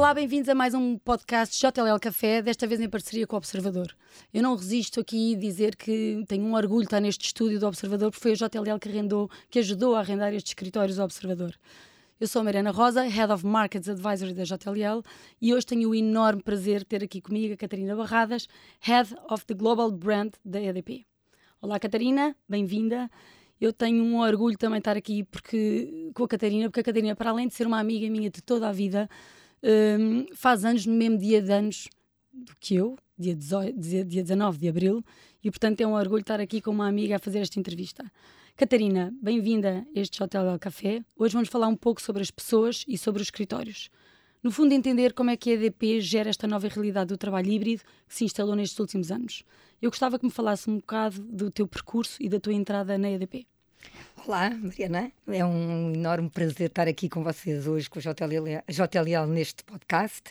Olá, bem-vindos a mais um podcast JLL Café, desta vez em parceria com o Observador. Eu não resisto aqui a dizer que tenho um orgulho de estar neste estúdio do Observador, porque foi a JLL que, arrendou, que ajudou a arrendar estes escritórios do Observador. Eu sou a Mariana Rosa, Head of Markets Advisory da JLL, e hoje tenho o enorme prazer de ter aqui comigo a Catarina Barradas, Head of the Global Brand da EDP. Olá, Catarina, bem-vinda. Eu tenho um orgulho também estar aqui porque, com a Catarina, porque a Catarina, para além de ser uma amiga minha de toda a vida, um, faz anos no mesmo dia de anos do que eu, dia, 18, dia, dia 19 de abril, e portanto é um orgulho estar aqui com uma amiga a fazer esta entrevista. Catarina, bem-vinda a este Hotel del Café. Hoje vamos falar um pouco sobre as pessoas e sobre os escritórios. No fundo, entender como é que a EDP gera esta nova realidade do trabalho híbrido que se instalou nestes últimos anos. Eu gostava que me falasse um bocado do teu percurso e da tua entrada na EDP. Olá, Mariana. É um enorme prazer estar aqui com vocês hoje, com o JLL, JLL neste podcast.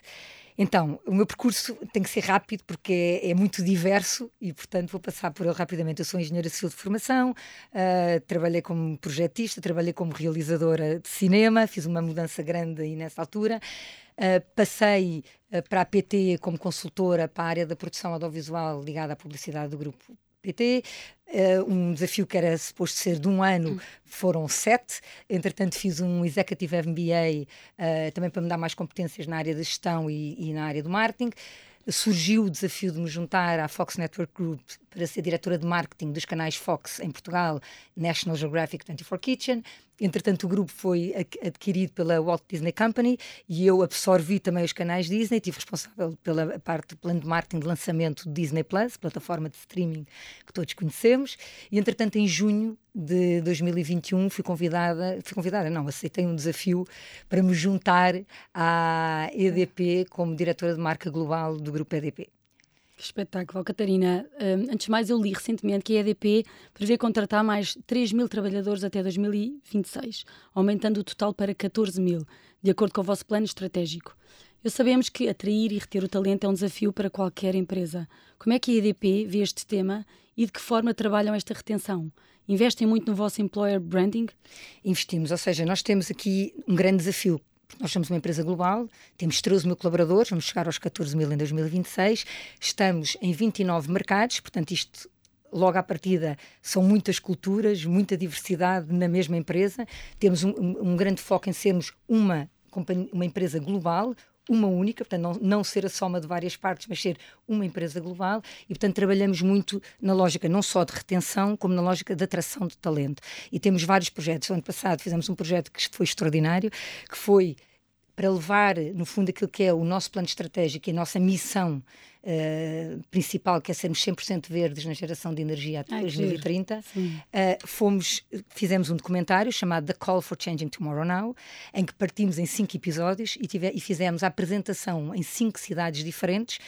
Então, o meu percurso tem que ser rápido porque é, é, muito diverso e, portanto, vou passar por ele rapidamente. Eu sou engenheira civil de formação, uh, trabalhei como projetista, trabalhei como realizadora de cinema, fiz uma mudança grande aí nessa altura. Uh, passei uh, para a PT como consultora para a área da produção audiovisual ligada à publicidade do grupo Uh, um desafio que era suposto ser de um ano, hum. foram sete. Entretanto, fiz um Executive MBA uh, eh, também para me dar mais competências na área da gestão e, e na área do marketing surgiu o desafio de me juntar à Fox Network Group para ser diretora de marketing dos canais Fox em Portugal, National Geographic 24 Kitchen. Entretanto, o grupo foi adquirido pela Walt Disney Company e eu absorvi também os canais Disney, tive responsável pela parte do plano de marketing de lançamento do Disney Plus, plataforma de streaming que todos conhecemos. E, entretanto, em junho de 2021 fui convidada, fui convidada, não, aceitei um desafio para me juntar à EDP como diretora de marca global do grupo EDP. Que espetáculo, Catarina. Um, antes de mais, eu li recentemente que a EDP prevê contratar mais 3 mil trabalhadores até 2026, aumentando o total para 14 mil, de acordo com o vosso plano estratégico. Eu sabemos que atrair e reter o talento é um desafio para qualquer empresa. Como é que a EDP vê este tema e de que forma trabalham esta retenção? Investem muito no vosso employer branding? Investimos, ou seja, nós temos aqui um grande desafio nós somos uma empresa global, temos 13 mil colaboradores, vamos chegar aos 14 mil em 2026, estamos em 29 mercados, portanto, isto logo à partida são muitas culturas, muita diversidade na mesma empresa. Temos um, um grande foco em sermos uma, uma empresa global, uma única, portanto, não, não ser a soma de várias partes, mas ser uma empresa global e, portanto, trabalhamos muito na lógica não só de retenção, como na lógica de atração de talento. E temos vários projetos. O ano passado fizemos um projeto que foi extraordinário, que foi para levar, no fundo, aquilo que é o nosso plano estratégico e a nossa missão uh, principal, que é sermos 100% verdes na geração de energia até Ai, 2030, uh, eh, fomos, fizemos um documentário chamado The Call for Changing Tomorrow Now, em que partimos em cinco episódios e, tive, e fizemos a apresentação em cinco cidades diferentes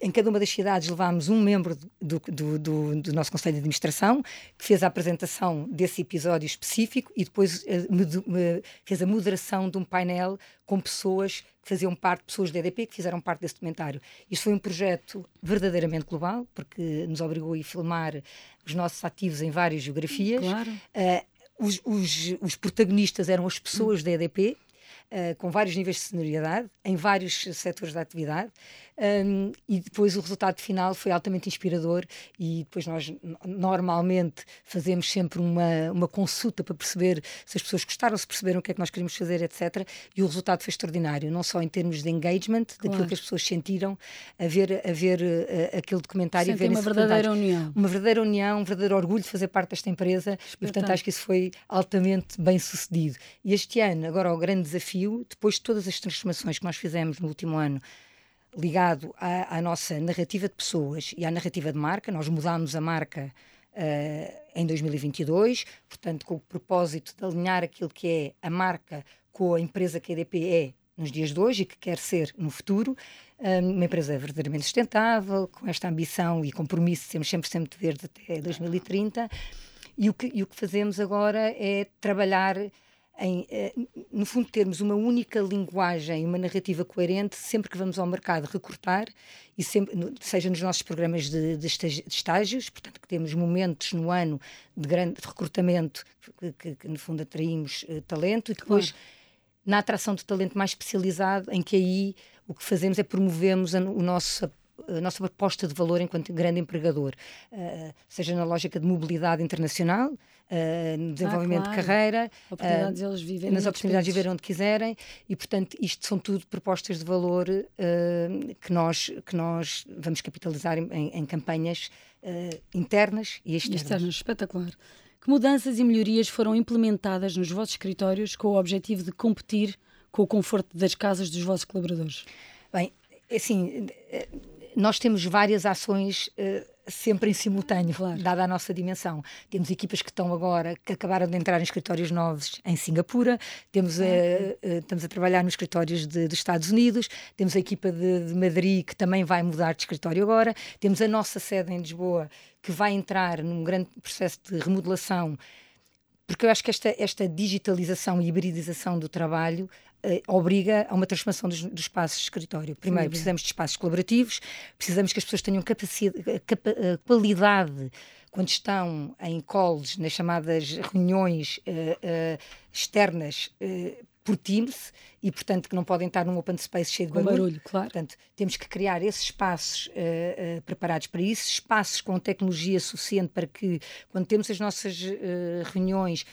em cada uma das cidades levámos um membro do, do, do, do, nosso Conselho de Administração que fez a apresentação desse episódio específico e depois uh, fez a moderação de um painel com pessoas que faziam parte, pessoas da EDP que fizeram parte desse documentário. Isto foi um projeto verdadeiramente global, porque nos obrigou a filmar os nossos ativos em várias geografias. Claro. Uh, os, os, os, protagonistas eram as pessoas da EDP, uh, com vários níveis de senioridade, em vários setores da atividade, um, e depois o resultado final foi altamente inspirador e depois nós normalmente fazemos sempre uma, uma consulta para perceber se as pessoas gostaram, se perceberam o que é que nós queríamos fazer, etc. E o resultado foi extraordinário, não só em termos de engagement, claro. daquilo que as pessoas sentiram a ver, a ver uh, aquele documentário. Sentem uma verdadeira união. Uma verdadeira união, um verdadeiro orgulho de fazer parte desta empresa e, portanto, acho que isso foi altamente bem sucedido. E este ano, agora, o grande desafio, depois de todas as transformações que nós fizemos no último ano, ligado à, à, nossa narrativa de pessoas e à narrativa de marca. Nós mudámos a marca uh, em 2022, portanto, com o propósito de alinhar aquilo que é a marca com a empresa que a EDP é nos dias de hoje e que quer ser no futuro, eh, uma empresa verdadeiramente sustentável, com esta ambição e compromisso de sermos sempre, sempre verdes até 2030. E o, que, e o que fazemos agora é trabalhar em, eh, no fundo, termos uma única linguagem, uma narrativa coerente sempre que vamos ao mercado recrutar, e sempre, seja nos nossos programas de, de estágios, portanto, que temos momentos no ano de grande de recrutamento, que, que, que, no fundo atraímos uh, talento, e depois. Claro na atração de talento mais especializado, em que aí o que fazemos é promovemos a, o nosso a nossa proposta de valor enquanto grande empregador, uh, seja na lógica de mobilidade internacional, uh, no desenvolvimento ah, claro. de carreira, oportunidades uh, eles viverem nas oportunidades de viver onde quiserem, e portanto isto são tudo propostas de valor que, nós, que nós vamos capitalizar em, em campanhas internas e externas. Externas, espetacular. Que mudanças e melhorias foram implementadas nos vossos escritórios com o objetivo de competir com o conforto das casas dos vossos colaboradores? Bem, assim, nós temos várias ações uh, sempre em simultâneo, claro. dada a nossa dimensão. Temos equipas que estão agora, que acabaram de entrar em escritórios novos em Singapura, temos, uh, estamos a trabalhar nos escritórios de, dos Estados Unidos, temos a equipa de, de, Madrid que também vai mudar de escritório agora, temos a nossa sede em Lisboa que vai entrar num grande processo de remodelação porque eu acho que esta, esta digitalização e hibridização do trabalho obriga a uma transformação dos, espaços de escritório. Primeiro, Sim, precisamos de espaços colaborativos, precisamos que as pessoas tenham capacidade, capa, uh, qualidade quando estão em calls, nas chamadas reuniões uh, externas por Teams e, portanto, que não podem estar num open space cheio de barulho. barulho claro. Portanto, temos que criar esses espaços uh, uh, preparados para isso, espaços com tecnologia suficiente para que, quando temos as nossas uh, reuniões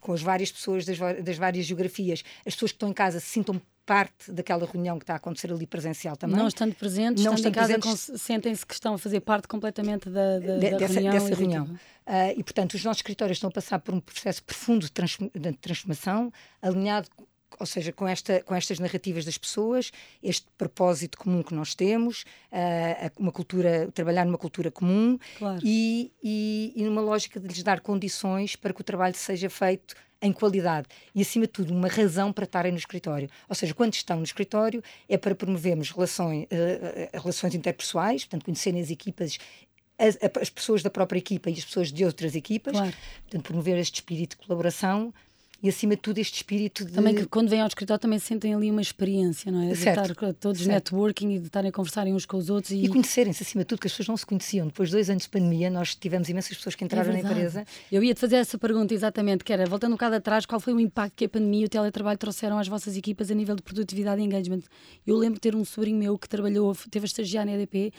com as várias pessoas das, das várias geografias, as pessoas que estão em casa se sintam parte daquela reunião que está a acontecer ali presencial também. Não estando presentes, não estando, estando em casa, sentem-se que estão a fazer parte completamente da, da, de, da dessa, reunião. Dessa reunião. Uh, e, portanto, os nossos escritórios estão a passar por um processo profundo de, de transformação, alinhado ou seja, com, esta, com estas narrativas das pessoas, este propósito comum que nós temos, uh, uma cultura, trabalhar numa cultura comum claro. e, e, e numa lógica de lhes dar condições para que o trabalho seja feito em qualidade e, acima de tudo, uma razão para estarem no escritório. Ou seja, quando estão no escritório é para promovermos relações, uh, relações interpessoais, portanto, conhecerem as equipas as, as, pessoas da própria equipa e as pessoas de outras equipas, claro. portanto, promover este espírito de colaboração e acima de tudo este espírito de... Também que quando vêm ao escritório também sentem ali uma experiência, não é? De estar todos certo. networking e de estarem a conversarem uns com os outros. E, e conhecerem-se acima de tudo, que as pessoas não se conheciam. Depois de dois anos de pandemia, nós tivemos imensas pessoas que entraram é na empresa. Eu ia-te fazer essa pergunta exatamente, que era, voltando um bocado atrás, qual foi o impacto que a pandemia e o teletrabalho trouxeram às vossas equipas a nível de produtividade e engagement? Eu lembro de ter um sobrinho meu que trabalhou, teve a estagiar na EDP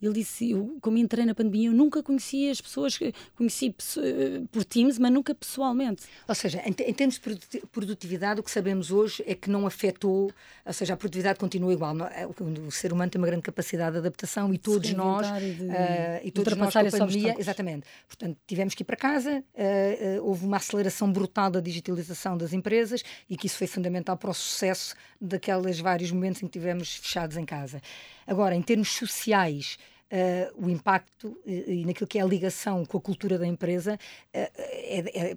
ele disse, eu, como entrei na pandemia, eu nunca conhecia as pessoas, conheci eh, por Teams, mas nunca pessoalmente. Ou seja, em, em, termos de produtividade, o que sabemos hoje é que não afetou, ou seja, a produtividade continua igual. É? O, ser humano tem uma grande capacidade de adaptação e todos nós, e, de, uh, e todos nós com a pandemia, exatamente. Portanto, tivemos que ir para casa, uh, uh, houve uma aceleração brutal da digitalização das empresas e que isso foi fundamental para o sucesso daqueles vários momentos em que tivemos fechados em casa. Agora, em termos sociais, uh, o impacto e, e naquilo que é a ligação com a cultura da empresa uh, é, é,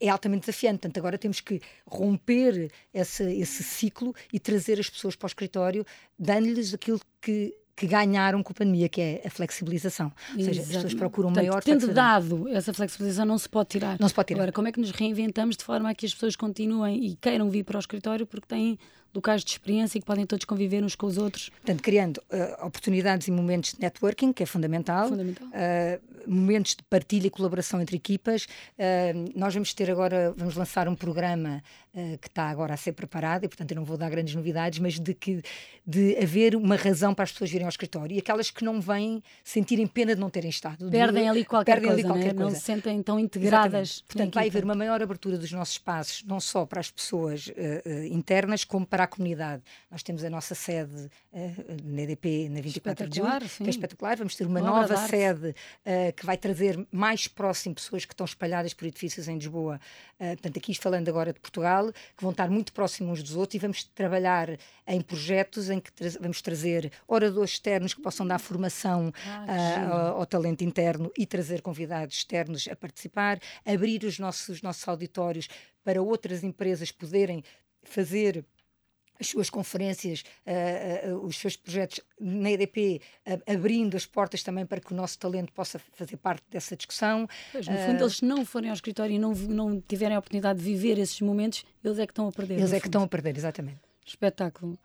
é, altamente desafiante. Portanto, agora temos que romper esse, esse ciclo e trazer as pessoas para o escritório, dando-lhes aquilo que que ganharam com a pandemia, que é a flexibilização. Ou seja, as pessoas procuram Portanto, maior tendo dado essa flexibilização, não se pode tirar. Não se pode tirar. Agora, como é que nos reinventamos de forma a que as pessoas continuem e queiram vir para o escritório porque têm locais de experiência e que podem todos conviver uns com os outros. Portanto, criando uh, oportunidades e momentos de networking, que é fundamental, fundamental. Uh, momentos de partilha e colaboração entre equipas. Uh, nós vamos ter agora, vamos lançar um programa que está agora a ser preparado, e portanto eu não vou dar grandes novidades, mas de que de haver uma razão para as pessoas virem ao escritório e aquelas que não vêm sentirem pena de não terem estado. Perdem ali qualquer perdem coisa, ali qualquer né? coisa. não se sentem tão integradas. Portanto, vai haver uma maior abertura dos nossos espaços, não só para as pessoas internas, como para para a comunidade. Nós temos a nossa sede uh, na EDP na 24 de julho, sim. que é espetacular. Vamos ter uma, nova sede uh, que vai trazer mais próximo pessoas que estão espalhadas por edifícios em Lisboa. Uh, portanto, aqui falando agora de Portugal, que vão estar muito próximos uns dos outros e vamos trabalhar em projetos em que tra vamos trazer oradores externos que possam dar formação ah, ao, ao, talento interno e trazer convidados externos a participar, abrir os nossos, os nossos auditórios para outras empresas poderem fazer as suas conferências, uh, uh, os seus projetos na EDP, uh, abrindo as portas também para que o nosso talento possa fazer parte dessa discussão. Pois, no fundo, eles não forem ao escritório e não, não tiverem a oportunidade de viver esses momentos, eles é que estão a perder. Eles é fundo. que estão a perder, exatamente. Espetáculo.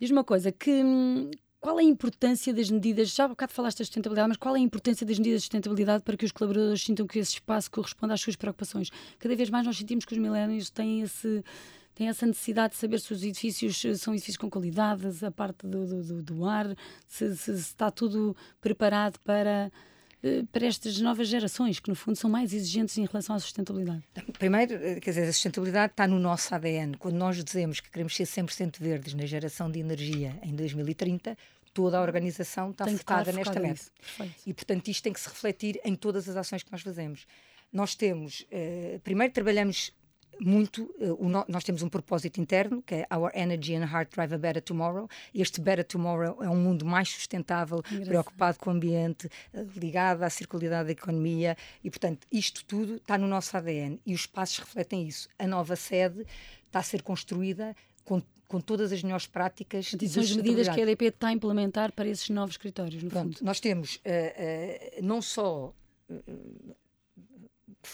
Diz uma coisa, que hum, qual é a importância das medidas, já há bocado falaste da sustentabilidade, mas qual é a importância das medidas de sustentabilidade para que os colaboradores sintam que esse espaço corresponde às suas preocupações? Cada vez mais nós sentimos que os milénios têm esse tem essa necessidade de saber se os edifícios eh, são edifícios com qualidade, a parte do, do, do ar, se, se, se está tudo preparado para eh, para estas novas gerações, que no fundo são mais exigentes em relação à sustentabilidade? Primeiro, eh, quer dizer, a sustentabilidade está no nosso ADN. Quando nós dizemos que queremos ser 100% verdes na geração de energia em 2030, toda a organização está focada nesta meta. E, portanto, isto tem que se refletir em todas as ações que nós fazemos. Nós temos, eh, primeiro, trabalhamos muito, uh, no, nós temos um propósito interno, que é Our Energy and Heart Drive a Better Tomorrow. Este Better Tomorrow é um mundo mais sustentável, Engraçado. preocupado com o ambiente, uh, ligado à circularidade da economia e, portanto, isto tudo está no nosso ADN e os passos refletem isso. A nova sede está a ser construída com com todas as melhores práticas. E são as medidas que a EDP está a implementar para esses novos escritórios, no Pronto, fundo. Nós temos uh, uh, não só uh,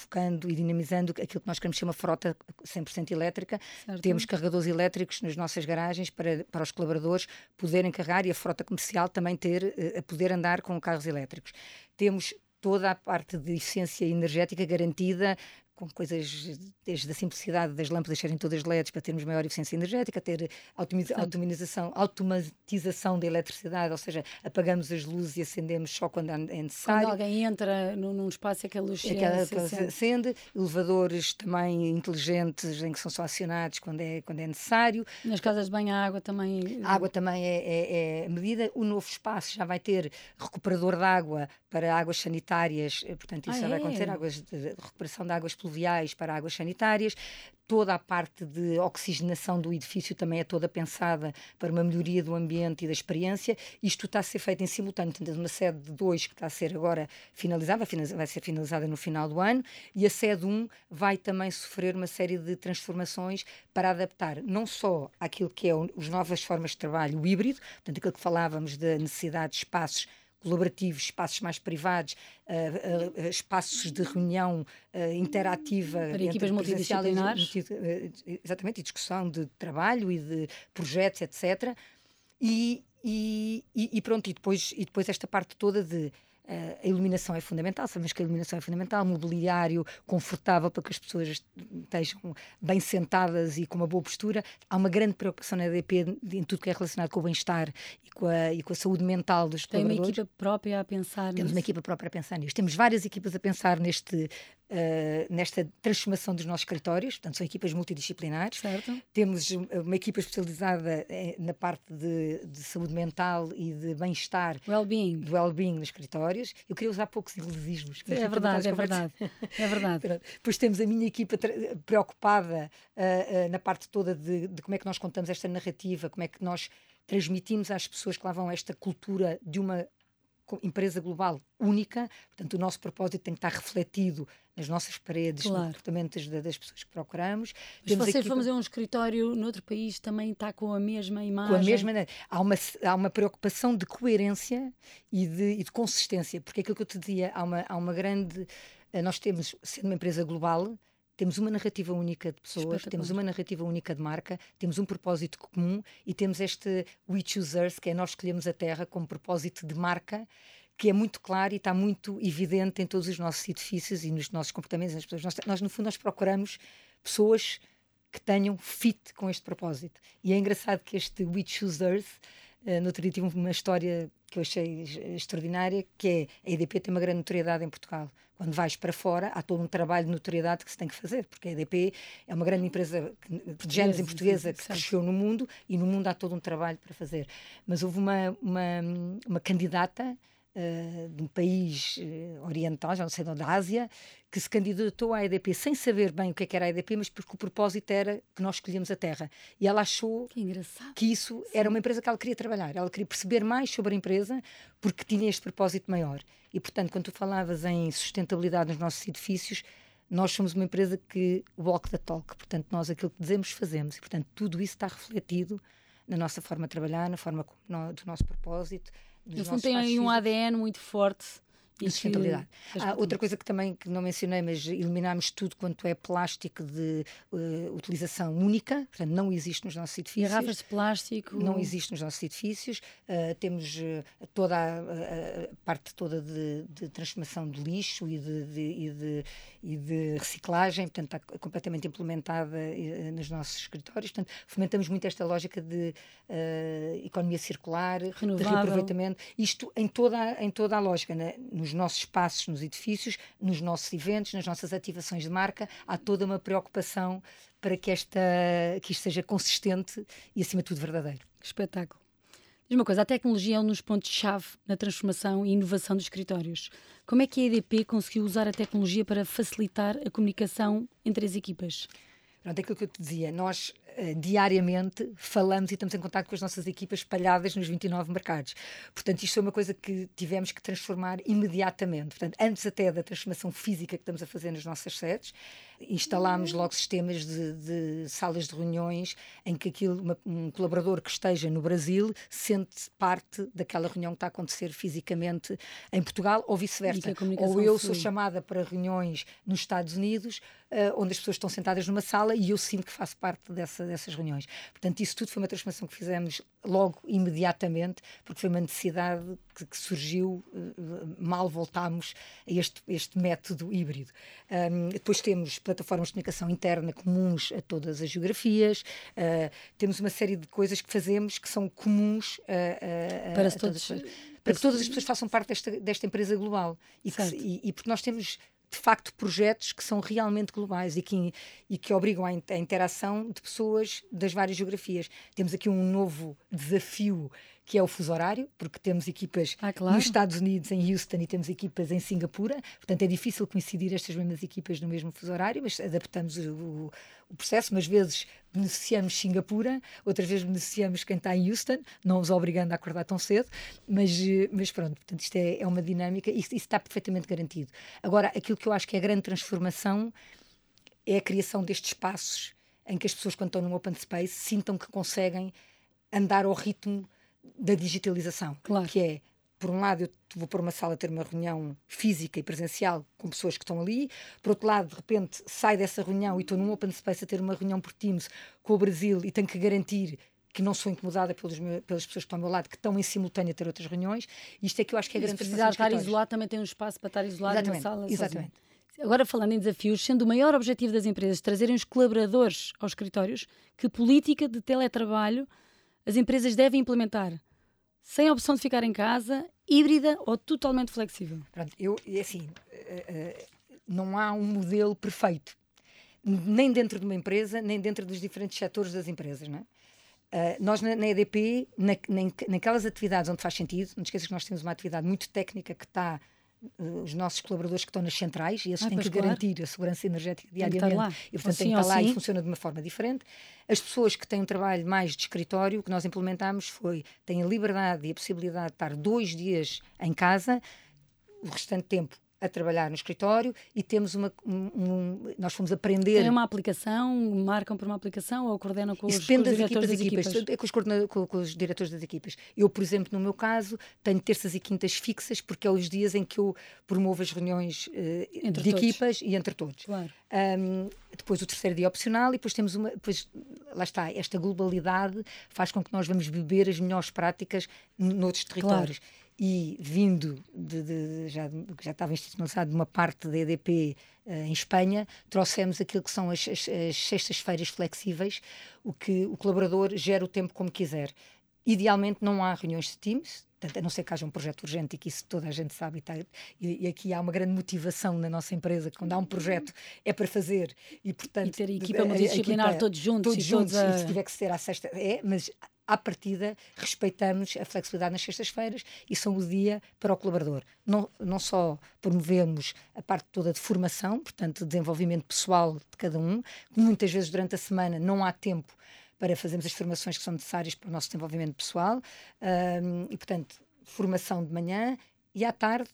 focando e dinamizando aquilo que nós queremos ser uma frota 100% elétrica. Certo. Temos carregadores elétricos nas nossas garagens para, para os colaboradores poderem carregar e a frota comercial também ter a poder andar com carros elétricos. Temos toda a parte de eficiência energética garantida com coisas desde a simplicidade das lâmpadas serem todas LEDs para termos maior eficiência energética, ter automatização, automatização da eletricidade, ou seja, apagamos as luzes e acendemos só quando é necessário. Quando alguém entra num, espaço é que a luz é que ela, se acende. acende. Elevadores também inteligentes em que são só acionados quando é, quando é necessário. Nas casas de banho a água também... A água também é, é, é medida. O novo espaço já vai ter recuperador de água para águas sanitárias, portanto isso ah, já vai acontecer, águas de recuperação de águas pluviais para águas sanitárias. Toda a parte de oxigenação do edifício também é toda pensada para uma melhoria do ambiente e da experiência. Isto está a ser feito em simultâneo. Temos uma sede de 2 que está a ser agora finalizada, vai ser finalizada no final do ano, e a sede 1 um vai também sofrer uma série de transformações para adaptar não só àquilo que é as novas formas de trabalho, o híbrido, portanto, aquilo que falávamos da necessidade de espaços colaborativos, espaços mais privados, uh, uh, espaços de reunião uh, interativa para equipas multidisciplinares. Exatamente, e discussão de trabalho e de projetos, etc. E, e, e, pronto, e depois, e depois esta parte toda de Uh, a iluminação é fundamental, sabemos que a iluminação é fundamental, mobiliário confortável para que as pessoas estejam bem sentadas e com uma boa postura. Há uma grande preocupação na EDP em tudo que é relacionado com o bem-estar e, com a, e com a saúde mental dos Tem uma equipa própria a pensar Temos nisso. uma equipa própria a pensar nisto. Temos várias equipas a pensar neste Uh, nesta transformação dos nossos escritórios, portanto, são equipas multidisciplinares. Certo. Temos uma equipa especializada eh, na parte de, de saúde mental e de bem-estar. Well-being. Do well-being nos escritórios. Eu queria usar poucos inglesismos. É verdade, é verdade. É verdade. Depois temos a minha equipa preocupada uh, uh, na parte toda de, de como é que nós contamos esta narrativa, como é que nós transmitimos às pessoas que lá vão esta cultura de uma empresa global única, portanto o nosso propósito tem que estar refletido nas nossas paredes, claro. no comportamento das, das, pessoas que procuramos. Mas se você for fazer um escritório noutro país também está com a mesma imagem? Com a mesma, há uma, há uma preocupação de coerência e de, e de consistência, porque aquilo que eu te dizia, há uma, há uma grande, eh, nós temos, sendo uma empresa global, temos uma narrativa única de pessoas, temos uma narrativa única de marca, temos um propósito comum e temos este We Choose Earth, que é nós escolhemos a Terra como propósito de marca, que é muito claro e está muito evidente em todos os nossos edifícios e nos nossos comportamentos. Nas pessoas. Nós, nós, no fundo, nós procuramos pessoas que tenham fit com este propósito. E é engraçado que este We Choose Earth, uh, no outro dia tive uma história que eu achei extraordinária, que é a EDP tem uma grande notoriedade em Portugal. Quando vais para fora, há todo um trabalho de notoriedade que se tem que fazer, porque a EDP é uma grande empresa de géneros em portuguesa que cresceu no mundo e no mundo há todo um trabalho para fazer. Mas houve uma, uma, uma candidata uh, de um país uh, oriental, já não sei de onde, da Ásia, que se candidatou à EDP sem saber bem o que, é que era a EDP, mas porque o propósito era que nós escolhíamos a terra. E ela achou que, que isso Sim. era uma empresa que ela queria trabalhar. Ela queria perceber mais sobre a empresa porque tinha este propósito maior. E, portanto, quando tu falavas em sustentabilidade nos nossos edifícios, nós somos uma empresa que walk the talk, portanto, nós aquilo que dizemos, fazemos. E, portanto, tudo isso está refletido na nossa forma de trabalhar, na forma do nosso propósito, no fundo, aí um ADN muito forte e sustentabilidade. Há outra coisa que também que não mencionei, mas eliminámos tudo quanto é plástico de uh, utilização única, portanto não existe nos nossos edifícios. Garrafas de plástico. Não existe nos nossos edifícios. Uh, temos uh, toda a, a, parte toda de, de, transformação de lixo e de, de, e de, e de reciclagem, portanto está completamente implementada nos nossos escritórios. Portanto, fomentamos muito esta lógica de economia circular, Renovável. de reaproveitamento. Isto em toda, em toda a lógica, né? Nos nossos espaços, nos edifícios, nos nossos eventos, nas nossas ativações de marca, há toda uma preocupação para que, esta, que isto seja consistente e, acima de tudo, verdadeiro. Que espetáculo. Diz uma coisa, a tecnologia é um dos pontos-chave na transformação e inovação dos escritórios. Como é que a EDP conseguiu usar a tecnologia para facilitar a comunicação entre as equipas? Pronto, é aquilo que eu te dizia, nós diariamente falamos e estamos em contato com as nossas equipas espalhadas nos 29 mercados. Portanto, isto é uma coisa que tivemos que transformar imediatamente. Portanto, antes até da transformação física que estamos a fazer nas nossas sedes, instalámos logo sistemas de, de, salas de reuniões em que aquilo, uma, um colaborador que esteja no Brasil sente parte daquela reunião que está a acontecer fisicamente em Portugal ou vice-versa. Ou eu sou chamada para reuniões nos Estados Unidos, onde as pessoas estão sentadas numa sala e eu sinto que faço parte dessa, dessas reuniões. Portanto, isso tudo foi uma transformação que fizemos logo, imediatamente, porque foi uma necessidade que, que surgiu, uh, mal voltámos a este, este método híbrido. Um, depois temos plataformas de comunicação interna comuns a todas as geografias, uh, temos uma série de coisas que fazemos que são comuns a, a, para, a todas, para que todas as pessoas façam parte desta, desta empresa global. E, que, e, e porque nós temos de facto projetos que são realmente globais e que, e que obrigam à, interação de pessoas das várias geografias. Temos aqui um novo desafio que é o fuso horário, porque temos equipas ah, claro. nos Estados Unidos, em Houston, e temos equipas em Singapura, portanto é difícil coincidir estas mesmas equipas no mesmo fuso horário, mas adaptamos o, o processo, umas vezes beneficiamos Singapura, outras vezes beneficiamos quem está em Houston, não os obrigando a acordar tão cedo, mas, mas pronto, portanto isto é, é uma dinâmica e isso, isso está perfeitamente garantido. Agora, aquilo que eu acho que é a grande transformação é a criação destes espaços em que as pessoas, quando estão num open space, sintam que conseguem andar ao ritmo da digitalização, claro. que é por um lado, eu vou para uma sala ter uma reunião física e presencial com pessoas que estão ali. Por outro lado, de repente, sai dessa reunião e estou num open space a ter uma reunião por Teams com o Brasil e tenho que garantir que não sou incomodada pelos meus, pelas pessoas que estão ao meu lado, que estão em simultâneo a ter outras reuniões. Isto é que eu acho que é grande precisar estar isolado, também tem um espaço para estar isolado exatamente, na sala. Exatamente. Sozinho. Agora, falando em desafios, sendo o maior objetivo das empresas trazerem os colaboradores aos escritórios, que política de teletrabalho as empresas devem implementar? sem a opção de ficar em casa, híbrida ou totalmente flexível? Pronto, eu, assim, uh, uh, não há um modelo perfeito, nem dentro de uma empresa, nem dentro dos diferentes setores das empresas, não é? Uh, nós na, na EDP, na, na, naquelas atividades onde faz sentido, não esqueças que nós temos uma atividade muito técnica que está os nossos colaboradores que estão nas centrais e esses ah, têm que claro. garantir a segurança energética diariamente e portanto assim, têm que estar lá assim. e funciona de uma forma diferente. As pessoas que têm um trabalho mais de escritório, o que nós implementámos foi têm a liberdade e a possibilidade de estar dois dias em casa, o restante tempo a trabalhar no escritório e temos uma. Um, um, nós fomos aprender. Tem uma aplicação, marcam por uma aplicação ou coordenam com Isso os, depende com os das equipas, das equipas? É com os, com, com os, diretores das equipas. Eu, por exemplo, no meu caso, tenho terças e quintas fixas porque é os dias em que eu promovo as reuniões uh, de todos. equipas e entre todos. Claro. Um, depois o terceiro dia opcional e depois temos uma. Depois, lá está, esta globalidade faz com que nós vamos beber as melhores práticas noutros territórios. Claro e vindo de, de, já, já estava institucionalizado de uma parte da EDP uh, eh, em Espanha, trouxemos aquilo que são as, as, as sextas-feiras flexíveis, o que o colaborador gera o tempo como quiser. Idealmente não há reuniões de Teams, a não ser que haja um projeto urgente e que isso toda a gente sabe. E, tá, e, e, aqui há uma grande motivação na nossa empresa, que quando há um projeto é para fazer. E, portanto, e ter a equipa multidisciplinar todos juntos. Todos juntos, a... e se tiver que ser à sexta, é, mas à partida, respeitamos a flexibilidade nas sextas-feiras e são o dia para o colaborador. Não, não só promovemos a parte toda de formação, portanto, de desenvolvimento pessoal de cada um, que muitas vezes durante a semana não há tempo para fazermos as formações que são necessárias para o nosso desenvolvimento pessoal um, e, portanto, formação de manhã e à tarde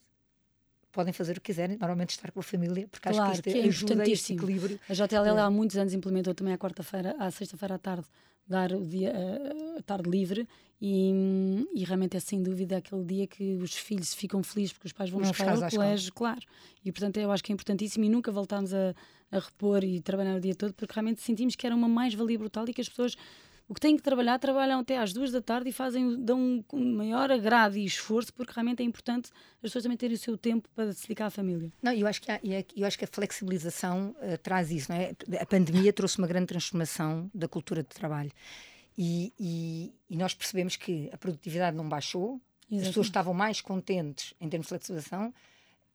podem fazer o que quiserem, normalmente estar com a família, porque claro, acho que isto que é ajuda a esse equilíbrio. A JLL há muitos anos implementou também à quarta-feira, à sexta-feira à tarde, dar o dia, a tarde livre e, e, realmente é sem dúvida aquele dia que os filhos ficam felizes porque os pais vão buscar ao colégio, claro. E portanto eu acho que é importantíssimo e nunca voltámos a, a repor e trabalhar o dia todo porque realmente sentimos que era uma mais-valia brutal e que as pessoas o que têm que trabalhar, trabalham até às duas da tarde e fazem, dão um maior agrado e esforço, porque realmente é importante as pessoas também terem o seu tempo para se dedicar à família. Não, eu acho que, há, eu acho que a flexibilização uh, traz isso, não é? A pandemia trouxe uma grande transformação da cultura de trabalho. E, e, e nós percebemos que a produtividade não baixou, Exatamente. as pessoas estavam mais contentes em termos de flexibilização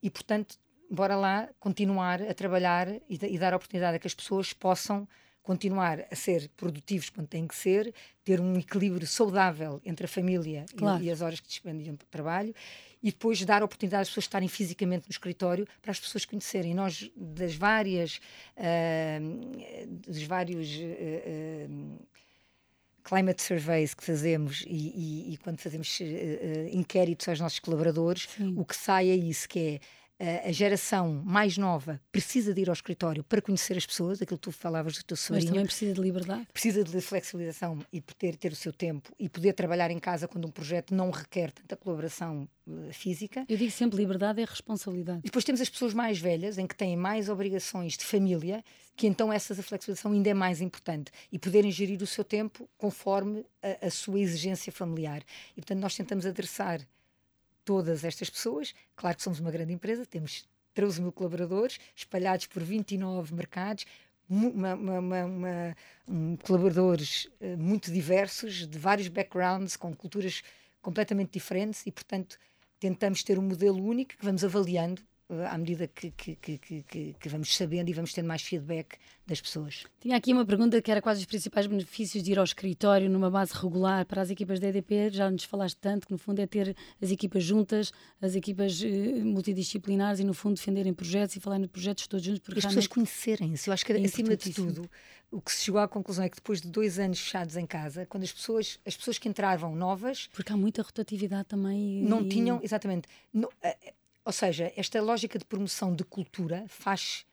e, portanto, bora lá continuar a trabalhar e, e dar a oportunidade a que as pessoas possam continuar a ser produtivos quando têm que ser, ter um equilíbrio saudável entre a família claro. e, e, as horas que despendiam o trabalho e depois dar oportunidade às pessoas de estarem fisicamente no escritório para as pessoas conhecerem. Nós, das várias, uh, dos vários uh, uh, climate surveys que fazemos e, e, e quando fazemos inquéritos aos nossos colaboradores, Sim. o que sai é isso, que é a geração mais nova precisa de ir ao escritório para conhecer as pessoas, aquilo que tu falavas do teu sobrinho. Mas também precisa de liberdade. Precisa de flexibilização e poder ter o seu tempo e poder trabalhar em casa quando um projeto não requer tanta colaboração uh, física. Eu digo sempre liberdade é responsabilidade. E depois temos as pessoas mais velhas, em que têm mais obrigações de família, que então essa flexibilização ainda é mais importante e poderem gerir o seu tempo conforme a, a sua exigência familiar. E portanto nós tentamos adressar todas estas pessoas. Claro que somos uma grande empresa, temos 13 mil colaboradores espalhados por 29 mercados, uma, uma, uma, um, colaboradores uh, muito diversos, de vários backgrounds, com culturas completamente diferentes e, portanto, tentamos ter um modelo único que vamos avaliando à medida que, que, que, que, vamos sabendo e vamos tendo mais feedback das pessoas. Tinha aqui uma pergunta que era quais os principais benefícios de ir ao escritório numa base regular para as equipas da EDP. Já nos falaste tanto que, no fundo, é ter as equipas juntas, as equipas eh, multidisciplinares e, no fundo, defenderem projetos e falarem de projetos todos juntos. Porque as pessoas conhecerem-se. Eu acho que, é acima de tudo, o que se chegou à conclusão é que depois de dois anos fechados em casa, quando as pessoas, as pessoas que entravam novas. Porque há muita rotatividade também. Não e... tinham, exatamente. Não, ou seja, esta lógica de promoção de cultura faz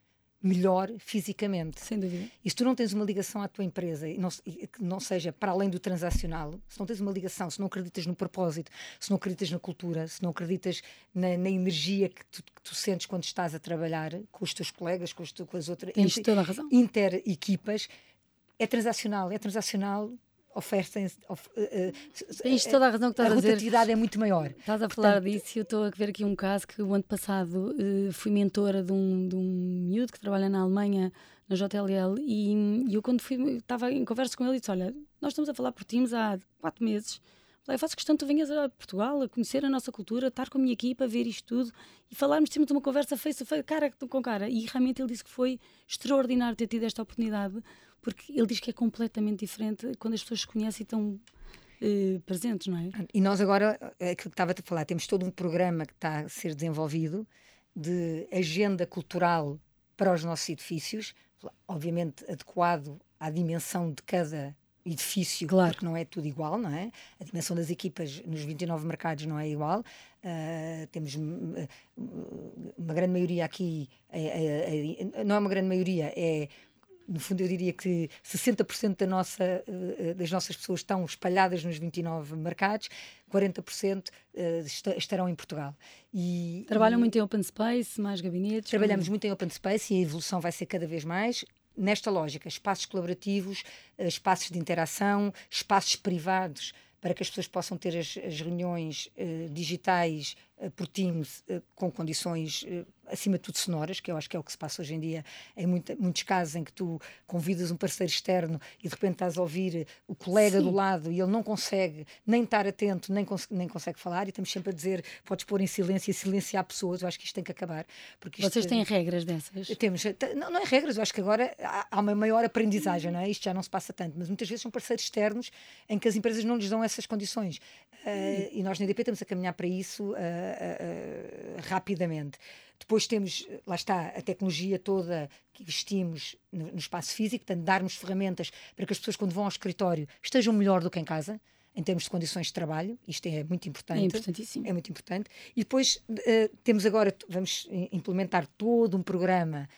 melhor fisicamente. Sem dúvida. E se tu não tens uma ligação à tua empresa, e não, que não seja para além do transacional, se não tens uma ligação, se não acreditas no propósito, se não acreditas na cultura, se não acreditas na, na energia que tu, que tu, sentes quando estás a trabalhar com os teus colegas, com, os, com as outras Tens inter, toda a razão. inter-equipas, é transacional. É transacional oferecem. Of, uh, Tens toda a razão que estás a, a dizer. A rotatividade é muito maior. Estás a falar Portanto, disso e eu estou a ver aqui um caso que o ano passado uh, fui mentora de um, de um miúdo que trabalha na Alemanha, na JLL, e, e eu quando fui, estava em conversa com ele e disse: Olha, nós estamos a falar por Teams há quatro meses. Eu faço questão que tu venhas a Portugal a conhecer a nossa cultura, estar com a minha equipa, ver isto tudo e falarmos, termos uma conversa face a face, cara com cara. E realmente ele disse que foi extraordinário ter tido esta oportunidade, porque ele diz que é completamente diferente quando as pessoas se conhecem e estão eh, presentes, não é? E nós agora, é aquilo que estava a falar, temos todo um programa que está a ser desenvolvido de agenda cultural para os nossos edifícios, obviamente adequado à dimensão de cada edifício, claro. porque não é tudo igual, não é? A dimensão das equipas nos 29 mercados não é igual. Uh, temos uh, uma grande maioria aqui, é, é, é, não é uma grande maioria, é no fundo eu diria que 60% da nossa, uh, das nossas pessoas estão espalhadas nos 29 mercados, 40% estarão em Portugal. E, Trabalham e, muito em open space, mais gabinetes? Trabalhamos muito em open space e a evolução vai ser cada vez mais nesta lógica, espaços colaborativos, eh, espaços de interação, espaços privados para que as pessoas possam ter as, as reuniões uh, digitais por Teams uh, com condições acima de tudo sonoras, que eu acho que é o que se passa hoje em dia em muita, muitos casos em que tu convidas um parceiro externo e de repente estás a ouvir o colega Sim. do lado e ele não consegue nem estar atento, nem, cons nem consegue falar e estamos sempre a dizer, podes pôr em silêncio e silenciar pessoas, eu acho que isto tem que acabar. Porque Vocês têm regras dessas? Temos, não, não é regras, eu acho que agora há, uma maior aprendizagem, não é? Isto já não se passa tanto, mas muitas vezes são parceiros externos em que as empresas não lhes dão essas condições. Uh, e nós na EDP estamos a caminhar para isso uh, uh, rapidamente. Depois temos, lá está, a tecnologia toda que investimos no, no, espaço físico, portanto, darmos ferramentas para que as pessoas, quando vão ao escritório, estejam melhor do que em casa, em termos de condições de trabalho. Isto é muito importante. É importantíssimo. É muito importante. E depois uh, temos agora, vamos implementar todo um programa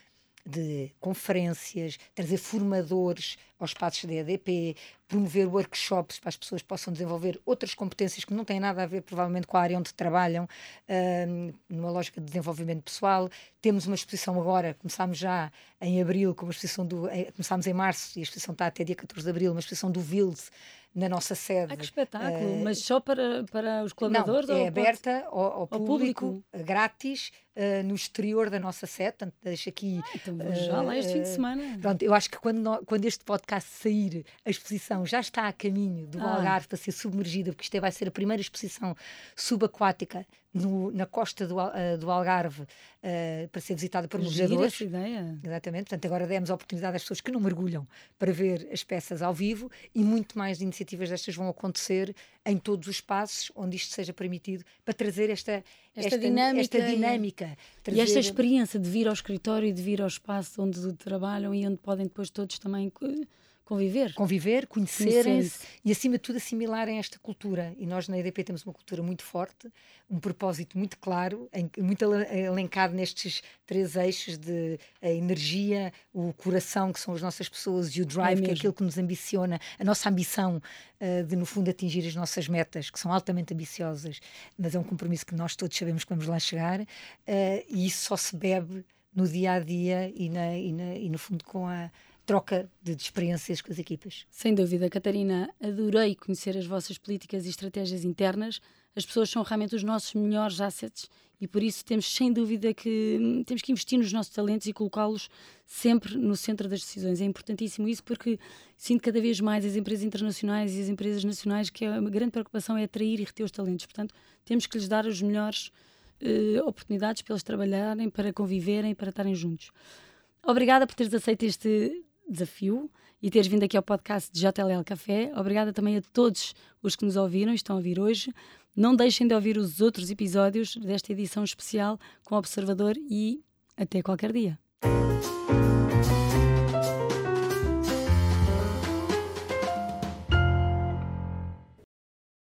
de conferências, trazer formadores aos espaços da EDP, promover workshops para as pessoas possam desenvolver outras competências que não têm nada a ver, provavelmente, com a área onde trabalham, uh, numa lógica de desenvolvimento pessoal. Temos uma exposição agora, começámos já em abril, com uma exposição do. Eh, começámos em março e a exposição está até dia 14 de abril, uma exposição do Vils na nossa sede. Ah, que espetáculo! Uh, Mas só para, para os colaboradores? Não, é aberta ao, ao, público, público, grátis, uh, no exterior da nossa sede. Portanto, deixo aqui. Ah, então vou já lá este fim de semana. Pronto, eu acho que quando, quando este podcast sair, a exposição já está a caminho do ah. Algarve para ser submergida, porque isto vai ser a primeira exposição subaquática no, na costa do, uh, do Algarve uh, para ser visitada por mergulhadores. ideia. Exatamente. Portanto, agora demos a oportunidade às pessoas que não mergulham para ver as peças ao vivo e muito mais iniciativas destas vão acontecer em todos os espaços onde isto seja permitido para trazer esta, esta, esta dinâmica, esta dinâmica trazer... e esta experiência de vir ao escritório e de vir ao espaço onde trabalham e onde podem depois todos também Conviver. Conviver, conhecerem-se e, acima de tudo, assimilarem esta cultura. E nós na EDP temos uma cultura muito forte, um propósito muito claro, muito elencado nestes três eixos de a energia, o coração, que são as nossas pessoas, e o drive, é que é aquilo que nos ambiciona, a nossa ambição uh, de, no fundo, atingir as nossas metas, que são altamente ambiciosas, mas é um compromisso que nós todos sabemos que vamos lá chegar, uh, e isso só se bebe no dia a dia e, na, e, na, e no fundo, com a troca de experiências com as equipas. Sem dúvida, Catarina, adorei conhecer as vossas políticas e estratégias internas. As pessoas são realmente os nossos melhores assets e por isso temos sem dúvida que hum, temos que investir nos nossos talentos e colocá-los sempre no centro das decisões. É importantíssimo isso porque sinto cada vez mais as empresas internacionais e as empresas nacionais que a grande preocupação é atrair e reter os talentos. Portanto, temos que lhes dar as melhores uh, oportunidades para eles trabalharem, para conviverem, para estarem juntos. Obrigada por teres aceito este desafio e teres vindo aqui ao podcast de JLL Café. Obrigada também a todos os que nos ouviram e estão a ouvir hoje. Não deixem de ouvir os outros episódios desta edição especial com o Observador e até qualquer dia.